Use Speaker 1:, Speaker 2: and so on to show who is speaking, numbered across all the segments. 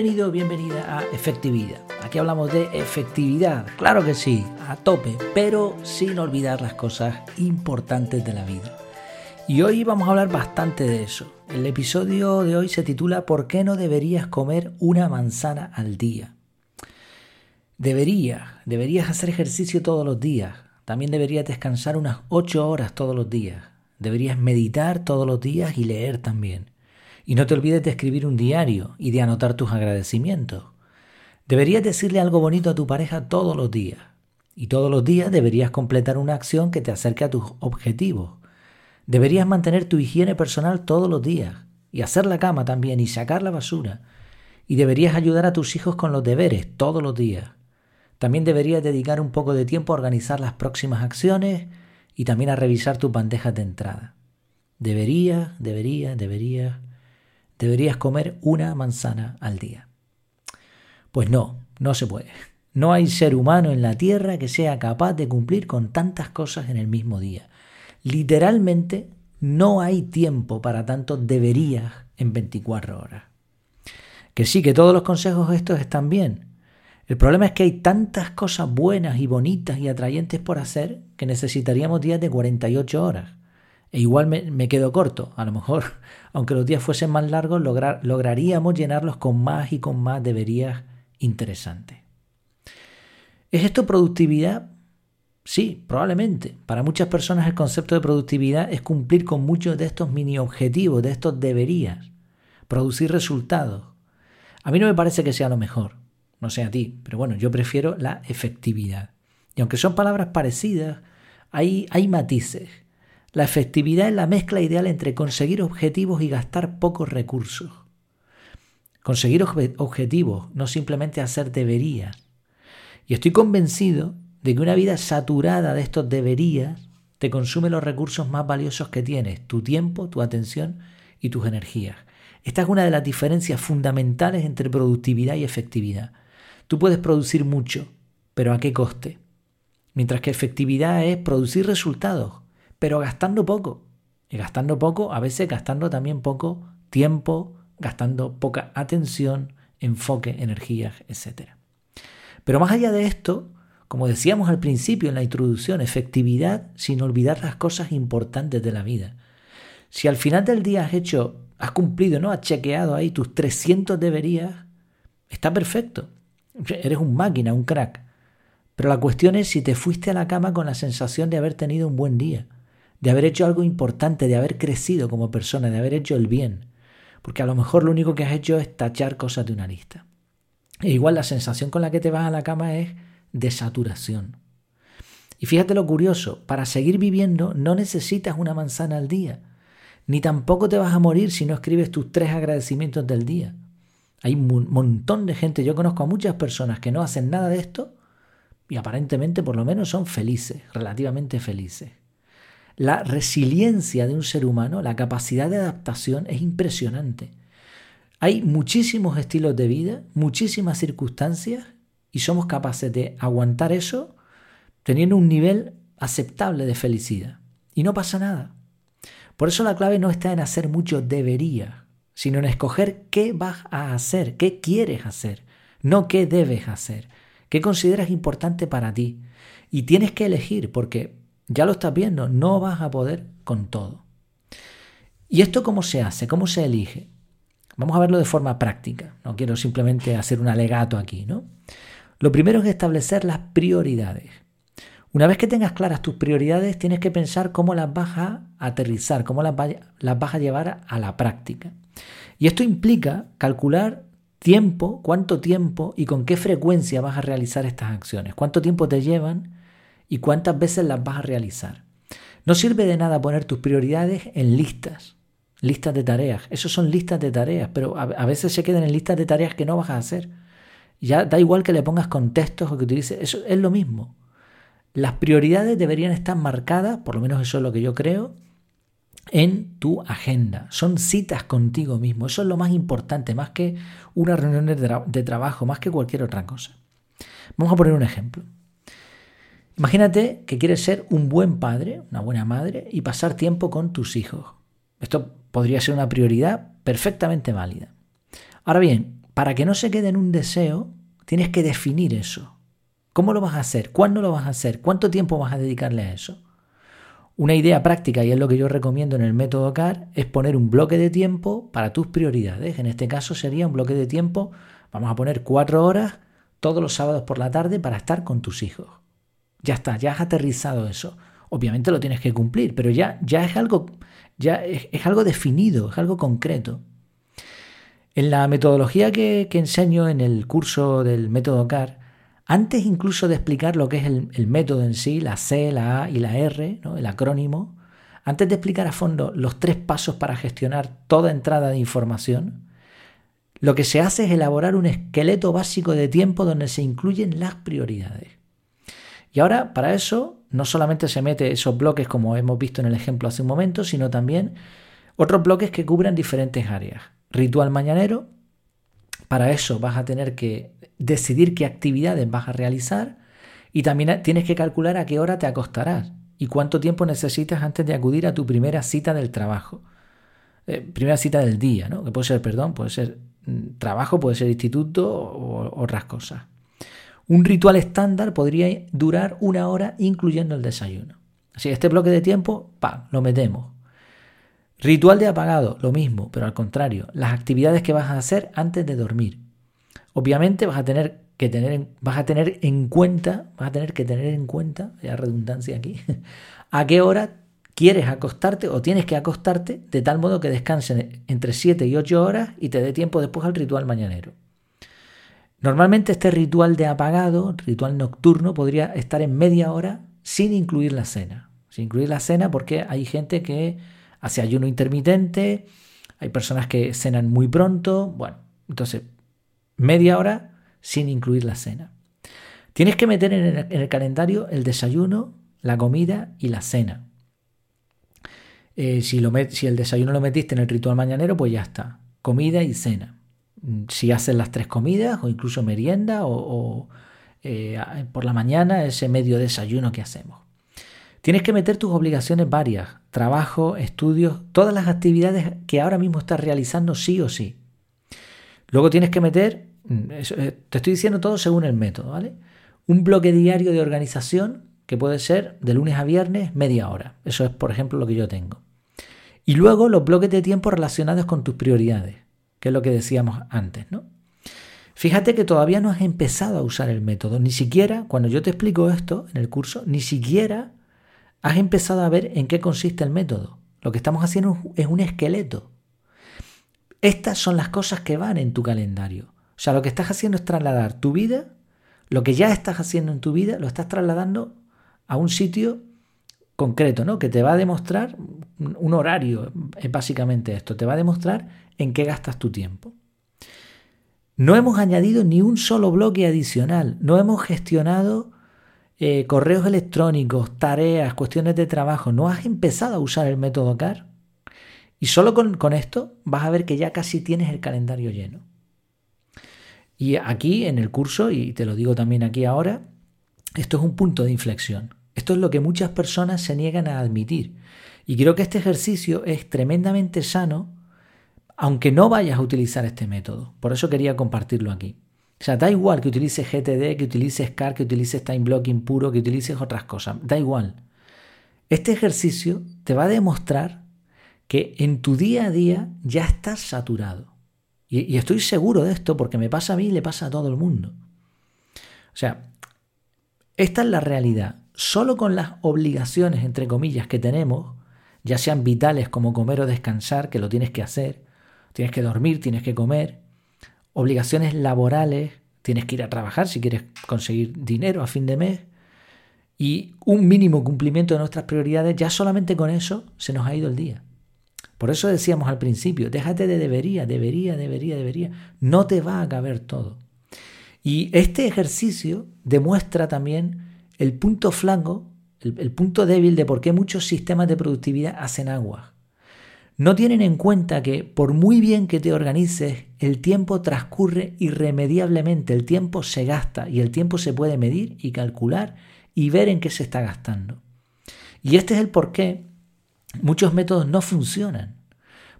Speaker 1: Bienvenido, bienvenida a Efectividad. Aquí hablamos de efectividad, claro que sí, a tope, pero sin olvidar las cosas importantes de la vida. Y hoy vamos a hablar bastante de eso. El episodio de hoy se titula ¿Por qué no deberías comer una manzana al día? Deberías, deberías hacer ejercicio todos los días. También deberías descansar unas 8 horas todos los días. Deberías meditar todos los días y leer también. Y no te olvides de escribir un diario y de anotar tus agradecimientos. Deberías decirle algo bonito a tu pareja todos los días. Y todos los días deberías completar una acción que te acerque a tus objetivos. Deberías mantener tu higiene personal todos los días. Y hacer la cama también y sacar la basura. Y deberías ayudar a tus hijos con los deberes todos los días. También deberías dedicar un poco de tiempo a organizar las próximas acciones y también a revisar tus bandejas de entrada. Deberías, deberías, deberías deberías comer una manzana al día. Pues no, no se puede. No hay ser humano en la Tierra que sea capaz de cumplir con tantas cosas en el mismo día. Literalmente no hay tiempo para tanto deberías en 24 horas. Que sí, que todos los consejos estos están bien. El problema es que hay tantas cosas buenas y bonitas y atrayentes por hacer que necesitaríamos días de 48 horas. E igual me, quedo corto. A lo mejor, aunque los días fuesen más largos, lograríamos llenarlos con más y con más deberías interesantes. ¿Es esto productividad? Sí, probablemente. Para muchas personas el concepto de productividad es cumplir con muchos de estos mini objetivos, de estos deberías, producir resultados. A mí no me parece que sea lo mejor, no sé a ti, pero bueno, yo prefiero la efectividad. Y aunque son palabras parecidas, hay, hay matices. La efectividad es la mezcla ideal entre conseguir objetivos y gastar pocos recursos. Conseguir objetivos, no simplemente hacer deberías. Y estoy convencido de que una vida saturada de estos deberías te consume los recursos más valiosos que tienes, tu tiempo, tu atención y tus energías. Esta es una de las diferencias fundamentales entre productividad y efectividad. Tú puedes producir mucho, pero ¿a qué coste? Mientras que efectividad es producir resultados, pero gastando poco. Y gastando poco, a veces gastando también poco tiempo, gastando poca atención, enfoque, energías, etc. Pero más allá de esto, como decíamos al principio en la introducción, efectividad sin olvidar las cosas importantes de la vida. Si al final del día has hecho, has cumplido, ¿no? Has chequeado ahí tus 300 deberías, está perfecto. Eres un máquina, un crack. Pero la cuestión es si te fuiste a la cama con la sensación de haber tenido un buen día de haber hecho algo importante, de haber crecido como persona, de haber hecho el bien. Porque a lo mejor lo único que has hecho es tachar cosas de una lista. E igual la sensación con la que te vas a la cama es de saturación. Y fíjate lo curioso, para seguir viviendo no necesitas una manzana al día, ni tampoco te vas a morir si no escribes tus tres agradecimientos del día. Hay un montón de gente, yo conozco a muchas personas que no hacen nada de esto y aparentemente por lo menos son felices, relativamente felices. La resiliencia de un ser humano, la capacidad de adaptación es impresionante. Hay muchísimos estilos de vida, muchísimas circunstancias y somos capaces de aguantar eso teniendo un nivel aceptable de felicidad. Y no pasa nada. Por eso la clave no está en hacer mucho debería, sino en escoger qué vas a hacer, qué quieres hacer, no qué debes hacer, qué consideras importante para ti. Y tienes que elegir, porque ya lo estás viendo, no vas a poder con todo. ¿Y esto cómo se hace? ¿Cómo se elige? Vamos a verlo de forma práctica. No quiero simplemente hacer un alegato aquí, ¿no? Lo primero es establecer las prioridades. Una vez que tengas claras tus prioridades, tienes que pensar cómo las vas a aterrizar, cómo las, las vas a llevar a la práctica. Y esto implica calcular tiempo, cuánto tiempo y con qué frecuencia vas a realizar estas acciones, cuánto tiempo te llevan y cuántas veces las vas a realizar. No sirve de nada poner tus prioridades en listas, listas de tareas. Eso son listas de tareas, pero a, veces se quedan en listas de tareas que no vas a hacer. Ya da igual que le pongas contextos o que utilices, eso es lo mismo. Las prioridades deberían estar marcadas, por lo menos eso es lo que yo creo, en tu agenda. Son citas contigo mismo. Eso es lo más importante, más que una reunión de trabajo, más que cualquier otra cosa. Vamos a poner un ejemplo. Imagínate que quieres ser un buen padre, una buena madre y pasar tiempo con tus hijos. Esto podría ser una prioridad perfectamente válida. Ahora bien, para que no se quede en un deseo, tienes que definir eso. ¿Cómo lo vas a hacer? ¿Cuándo lo vas a hacer? ¿Cuánto tiempo vas a dedicarle a eso? Una idea práctica, y es lo que yo recomiendo en el método CAR, es poner un bloque de tiempo para tus prioridades. En este caso sería un bloque de tiempo, vamos a poner cuatro horas todos los sábados por la tarde para estar con tus hijos. Ya está, ya has aterrizado eso. Obviamente lo tienes que cumplir, pero ya, ya es algo, ya es, algo definido, es algo concreto. En la metodología que, enseño en el curso del método CAR, antes incluso de explicar lo que es el, método en sí, la C, la A y la R, el acrónimo, antes de explicar a fondo los tres pasos para gestionar toda entrada de información, lo que se hace es elaborar un esqueleto básico de tiempo donde se incluyen las prioridades. Y ahora, para eso, no solamente se mete esos bloques como hemos visto en el ejemplo hace un momento, sino también otros bloques que cubren diferentes áreas. Ritual mañanero, para eso vas a tener que decidir qué actividades vas a realizar y también tienes que calcular a qué hora te acostarás y cuánto tiempo necesitas antes de acudir a tu primera cita del trabajo. Eh, primera cita del día, ¿no? Que puede ser, perdón, puede ser mm, trabajo, puede ser instituto o otras cosas. Un ritual estándar podría durar una hora incluyendo el desayuno. Así este bloque de tiempo, ¡pam!, lo metemos. Ritual de apagado, lo mismo, pero al contrario, las actividades que vas a hacer antes de dormir. Obviamente vas a tener que tener, vas a tener en cuenta, vas a tener que tener en cuenta, ya redundancia aquí, a qué hora quieres acostarte o tienes que acostarte de tal modo que descansen entre 7 y 8 horas y te dé tiempo después al ritual mañanero. Normalmente este ritual de apagado, ritual nocturno, podría estar en media hora sin incluir la cena. Sin incluir la cena porque hay gente que hace ayuno intermitente, hay personas que cenan muy pronto, bueno, entonces media hora sin incluir la cena. Tienes que meter en el, calendario el desayuno, la comida y la cena. Eh, si, si el desayuno lo metiste en el ritual mañanero, pues ya está. Comida y cena. Si haces las tres comidas o incluso merienda o, eh, por la mañana ese medio desayuno que hacemos. Tienes que meter tus obligaciones varias, trabajo, estudios, todas las actividades que ahora mismo estás realizando sí o sí. Luego tienes que meter, mm, eh, te estoy diciendo todo según el método, ¿vale? Un bloque diario de organización que puede ser de lunes a viernes media hora. Eso es, por ejemplo, lo que yo tengo. Y luego los bloques de tiempo relacionados con tus prioridades, que es lo que decíamos antes, ¿no? Fíjate que todavía no has empezado a usar el método, ni siquiera, cuando yo te explico esto en el curso, ni siquiera has empezado a ver en qué consiste el método. Lo que estamos haciendo es un esqueleto. Estas son las cosas que van en tu calendario. O sea, lo que estás haciendo es trasladar tu vida, lo que ya estás haciendo en tu vida, lo estás trasladando a un sitio concreto, ¿no? Que te va a demostrar un horario, es básicamente esto, te va a demostrar en qué gastas tu tiempo. No hemos añadido ni un solo bloque adicional, no hemos gestionado eh, correos electrónicos, tareas, cuestiones de trabajo, no has empezado a usar el método CAR. Y solo con esto vas a ver que ya casi tienes el calendario lleno. Y aquí en el curso, y te lo digo también aquí ahora, esto es un punto de inflexión. Esto es lo que muchas personas se niegan a admitir. Y creo que este ejercicio es tremendamente sano, aunque no vayas a utilizar este método. Por eso quería compartirlo aquí. O sea, da igual que utilices GTD, que utilices CAR, que utilices time blocking puro, que utilices otras cosas. Da igual. Este ejercicio te va a demostrar que en tu día a día ya estás saturado. Y, estoy seguro de esto porque me pasa a mí y le pasa a todo el mundo. O sea, esta es la realidad. Solo con las obligaciones, entre comillas, que tenemos, ya sean vitales como comer o descansar, que lo tienes que hacer, tienes que dormir, tienes que comer, obligaciones laborales, tienes que ir a trabajar si quieres conseguir dinero a fin de mes, y un mínimo cumplimiento de nuestras prioridades, ya solamente con eso se nos ha ido el día. Por eso decíamos al principio, déjate de debería, debería, debería, debería. No te va a caber todo. Y este ejercicio demuestra también el punto flanco, el, punto débil de por qué muchos sistemas de productividad hacen agua no tienen en cuenta que por muy bien que te organices, el tiempo transcurre irremediablemente, el tiempo se gasta y el tiempo se puede medir y calcular y ver en qué se está gastando. Y este es el por qué muchos métodos no funcionan.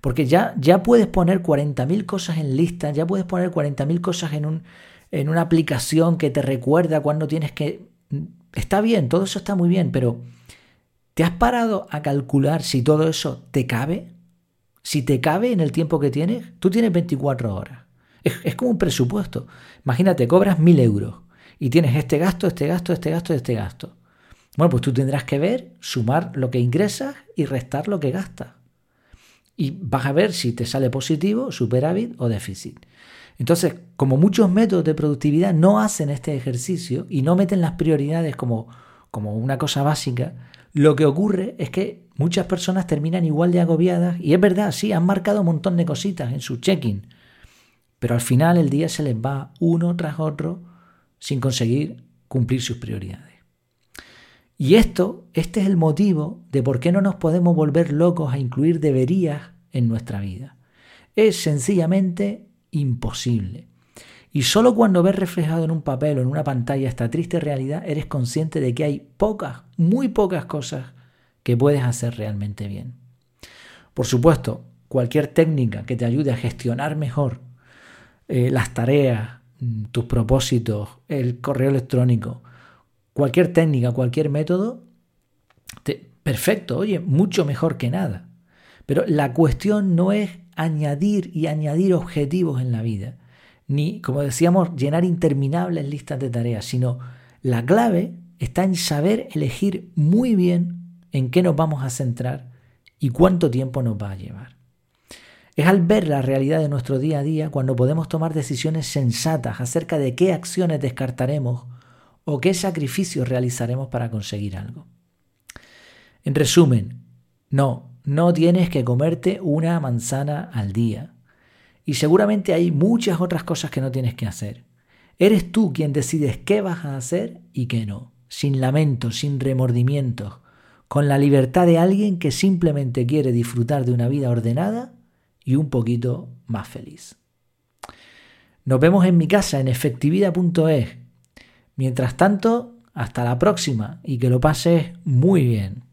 Speaker 1: Porque ya, ya puedes poner 40.000 cosas en lista, ya puedes poner 40.000 cosas en, un, en una aplicación que te recuerda cuando tienes que... Está bien, todo eso está muy bien, pero ¿te has parado a calcular si todo eso te cabe? Si te cabe en el tiempo que tienes, tú tienes 24 horas. Es, es como un presupuesto. Imagínate, cobras 1.000 euros y tienes este gasto, este gasto, este gasto, este gasto. Bueno, pues tú tendrás que ver, sumar lo que ingresas y restar lo que gastas. Y vas a ver si te sale positivo, superávit o déficit. Entonces, como muchos métodos de productividad no hacen este ejercicio y no meten las prioridades como, como una cosa básica, lo que ocurre es que muchas personas terminan igual de agobiadas y es verdad, sí, han marcado un montón de cositas en su check-in, pero al final el día se les va uno tras otro sin conseguir cumplir sus prioridades. Y esto, este es el motivo de por qué no nos podemos volver locos a incluir deberías en nuestra vida. Es sencillamente imposible. Y solo cuando ves reflejado en un papel o en una pantalla esta triste realidad, eres consciente de que hay pocas, muy pocas cosas que puedes hacer realmente bien. Por supuesto, cualquier técnica que te ayude a gestionar mejor eh, las tareas, mm, tus propósitos, el correo electrónico, cualquier técnica, cualquier método, perfecto, oye, mucho mejor que nada. Pero la cuestión no es añadir y añadir objetivos en la vida, ni, como decíamos, llenar interminables listas de tareas, sino la clave está en saber elegir muy bien en qué nos vamos a centrar y cuánto tiempo nos va a llevar. Es al ver la realidad de nuestro día a día cuando podemos tomar decisiones sensatas acerca de qué acciones descartaremos o qué sacrificios realizaremos para conseguir algo. En resumen, no, no tienes que comerte una manzana al día. Y seguramente hay muchas otras cosas que no tienes que hacer. Eres tú quien decides qué vas a hacer y qué no, sin lamentos, sin remordimientos, con la libertad de alguien que simplemente quiere disfrutar de una vida ordenada y un poquito más feliz. Nos vemos en mi casa en efectividad.es Mientras tanto, hasta la próxima y que lo pases muy bien.